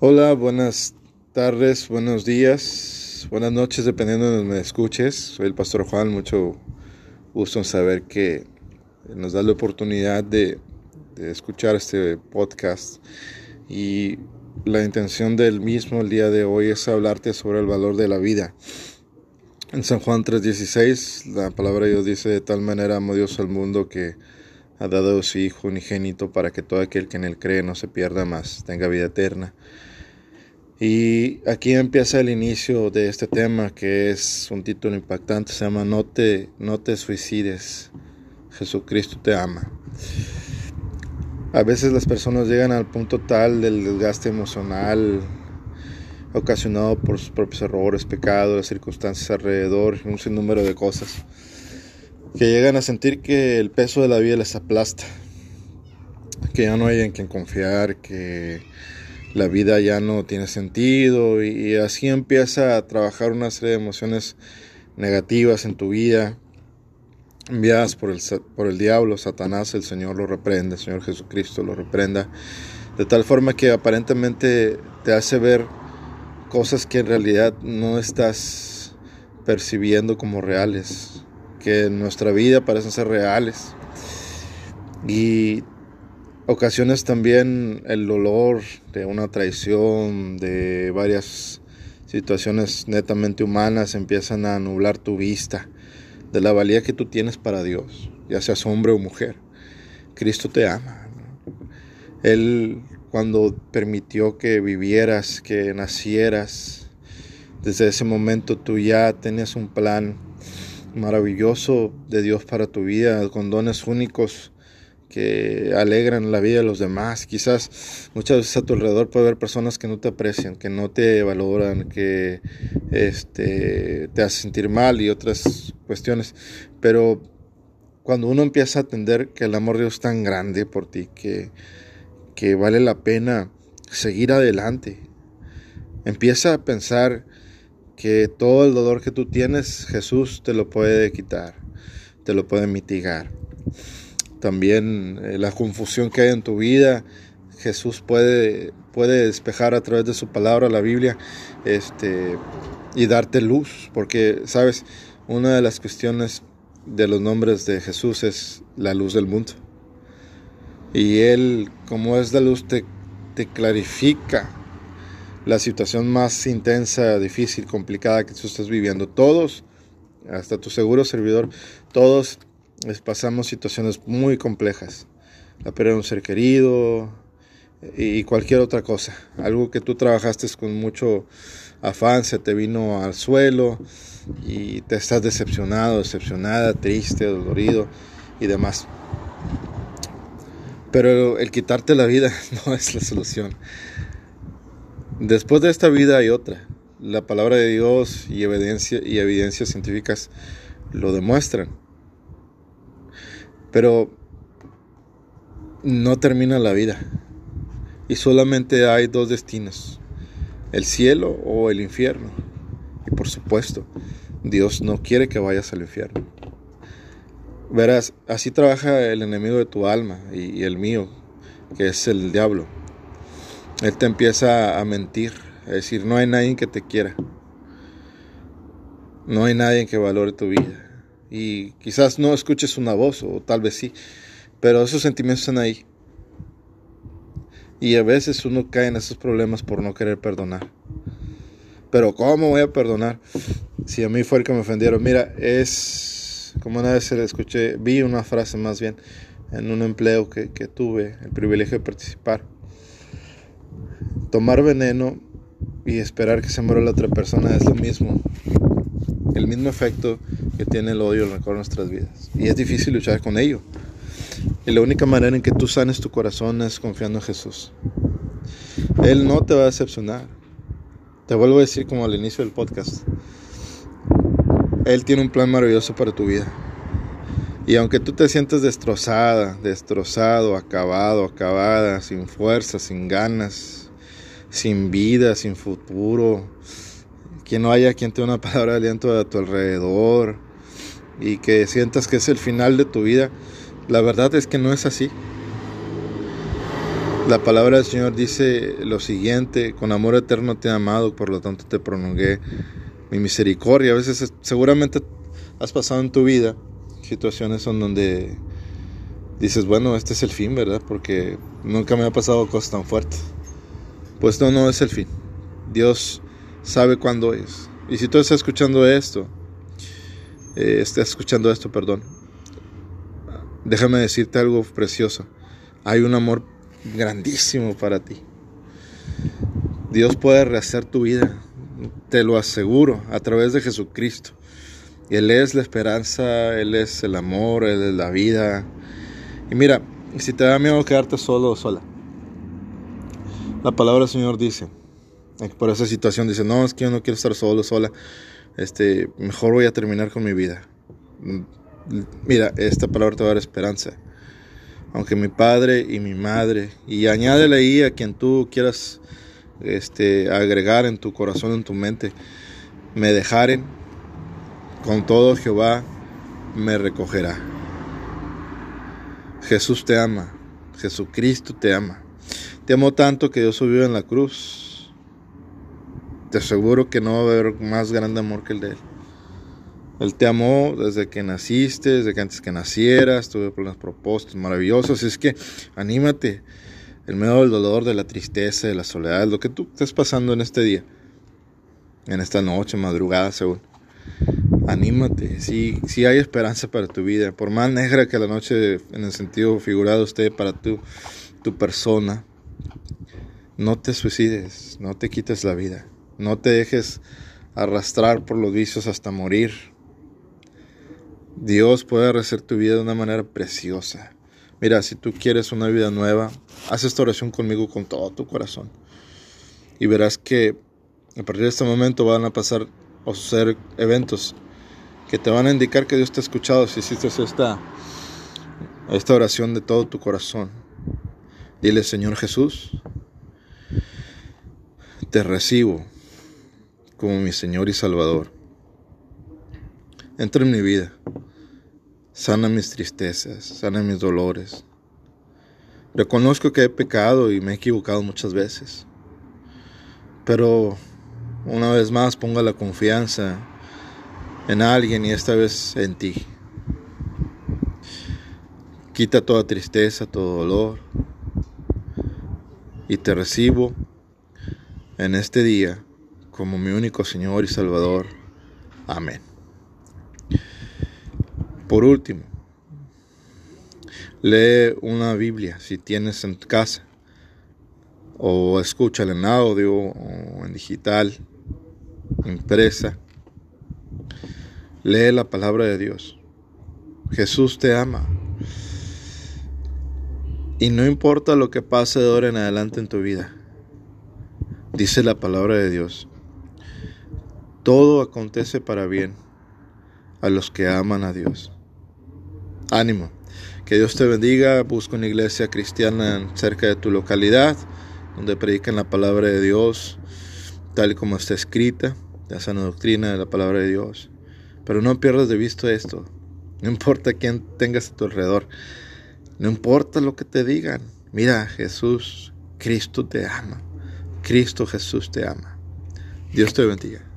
Hola, buenas tardes, buenos días, buenas noches, dependiendo de donde me escuches. Soy el pastor Juan, mucho gusto en saber que nos da la oportunidad de, escuchar este podcast y la intención del mismo el día de hoy es hablarte sobre el valor de la vida. En San Juan 3:16 la palabra de Dios dice de tal manera amó Dios al mundo que ha dado su Hijo unigénito para que todo aquel que en él cree no se pierda más, tenga vida eterna. Y aquí empieza el inicio de este tema que es un título impactante, se llama No te, no te suicides, Jesucristo te ama. A veces las personas llegan al punto tal del desgaste emocional ocasionado por sus propios errores, pecados, las circunstancias alrededor, un sinnúmero de cosas, que llegan a sentir que el peso de la vida les aplasta, que ya no hay en quien confiar, que la vida ya no tiene sentido y, así empieza a trabajar una serie de emociones negativas en tu vida, enviadas por el, por el diablo, Satanás, el Señor lo reprende, el Señor Jesucristo lo reprenda, de tal forma que aparentemente te hace ver cosas que en realidad no estás percibiendo como reales, que en nuestra vida parecen ser reales. Y ocasiones también el dolor de una traición, de varias situaciones netamente humanas empiezan a nublar tu vista de la valía que tú tienes para Dios, ya seas hombre o mujer. Cristo te ama. Él cuando permitió que vivieras, que nacieras, desde ese momento tú ya tenías un plan maravilloso de Dios para tu vida, con dones únicos que alegran la vida de los demás. Quizás muchas veces a tu alrededor puede haber personas que no te aprecian, que no te valoran, que este, te hacen sentir mal y otras cuestiones. Pero cuando uno empieza a entender que el amor de Dios es tan grande por ti, que, que vale la pena seguir adelante, empieza a pensar que todo el dolor que tú tienes, Jesús te lo puede quitar, te lo puede mitigar también eh, la confusión que hay en tu vida. Jesús puede, puede despejar a través de su palabra, la Biblia, este, y darte luz, porque, sabes, una de las cuestiones de los nombres de Jesús es la luz del mundo. Y Él, como es la luz, te, te clarifica la situación más intensa, difícil, complicada que tú estás viviendo. Todos, hasta tu seguro servidor, todos pasamos situaciones muy complejas. La pérdida de un ser querido y cualquier otra cosa. Algo que tú trabajaste con mucho afán se te vino al suelo y te estás decepcionado, decepcionada, triste, dolorido y demás. Pero el quitarte la vida no es la solución. Después de esta vida hay otra. La palabra de Dios y evidencia y evidencias científicas lo demuestran. Pero no termina la vida. Y solamente hay dos destinos, el cielo o el infierno. Y por supuesto, Dios no quiere que vayas al infierno. Verás, así trabaja el enemigo de tu alma y, el mío, que es el diablo. Él te empieza a mentir, a decir, no hay nadie que te quiera. No hay nadie que valore tu vida y quizás no escuches una voz o tal vez sí, pero esos sentimientos están ahí. Y a veces uno cae en esos problemas por no querer perdonar. Pero ¿cómo voy a perdonar? Si a mí fue el que me ofendieron. Mira, es como una vez le escuché, vi una frase más bien en un empleo que, que tuve el privilegio de participar. Tomar veneno y esperar que se muera la otra persona es lo mismo el mismo efecto que tiene el odio y el rencor en nuestras vidas. Y es difícil luchar con ello. Y la única manera en que tú sanes tu corazón es confiando en Jesús. Él no te va a decepcionar. Te vuelvo a decir como al inicio del podcast. Él tiene un plan maravilloso para tu vida. Y aunque tú te sientes destrozada, destrozado, acabado, acabada, sin fuerza, sin ganas, sin vida, sin futuro, que no haya quien te una palabra de aliento a tu alrededor y que sientas que es el final de tu vida. La verdad es que no es así. La palabra del Señor dice lo siguiente, con amor eterno te he amado, por lo tanto te prolongué mi misericordia. A veces seguramente has pasado en tu vida situaciones en donde dices, bueno, este es el fin, ¿verdad? Porque nunca me ha pasado cosas tan fuertes. Pues no, no es el fin. Dios sabe cuándo es. Y si tú estás escuchando esto, eh, estás escuchando esto, perdón, déjame decirte algo precioso. Hay un amor grandísimo para ti. Dios puede rehacer tu vida, te lo aseguro, a través de Jesucristo. Él es la esperanza, Él es el amor, Él es la vida. Y mira, si te da miedo quedarte solo o sola, la palabra del Señor dice, por esa situación dice, no, es que yo no quiero estar solo, sola, este, mejor voy a terminar con mi vida. Mira, esta palabra te va a dar esperanza aunque mi padre y mi madre, y añádele ahí a quien tú quieras este, agregar en tu corazón, en tu mente, me dejaren, con todo Jehová me recogerá. Jesús te ama, Jesucristo te ama. Te amo tanto que Dios subió en la cruz. Te aseguro que no va a haber más grande amor que el de Él. Él te amó desde que naciste, desde que antes que nacieras, tuve los propósitos maravillosos. Es que anímate, el medio del dolor, de la tristeza, de la soledad, lo que tú estés pasando en este día, en esta noche, madrugada, según. Anímate, sí, sí hay esperanza para tu vida. Por más negra que la noche, en el sentido figurado, esté para tu, tu persona, no te suicides, no te quites la vida, no te dejes arrastrar por los vicios hasta morir. Dios puede rehacer tu vida de una manera preciosa. Mira, si tú quieres una vida nueva, haz esta oración conmigo con todo tu corazón. Y verás que a partir de este momento van a pasar o suceder eventos que te van a indicar que Dios te ha escuchado si hiciste esta, esta oración de todo tu corazón. Dile, Señor Jesús, te recibo como mi Señor y Salvador. Entra en mi vida. Sana mis tristezas, sana mis dolores. Reconozco que he pecado y me he equivocado muchas veces. Pero una vez más ponga la confianza en alguien y esta vez en ti. Quita toda tristeza, todo dolor. Y te recibo en este día como mi único Señor y Salvador. Amén. Por último, lee una Biblia si tienes en casa o escúchala en audio o en digital, impresa. Lee la palabra de Dios. Jesús te ama. Y no importa lo que pase de ahora en adelante en tu vida, dice la palabra de Dios, todo acontece para bien a los que aman a Dios. Ánimo. Que Dios te bendiga. Busca una iglesia cristiana cerca de tu localidad, donde predican la palabra de Dios, tal y como está escrita, la sana doctrina de la palabra de Dios. Pero no pierdas de vista esto. No importa quién tengas a tu alrededor. No importa lo que te digan. Mira, Jesús, Cristo te ama. Cristo Jesús te ama. Dios te bendiga.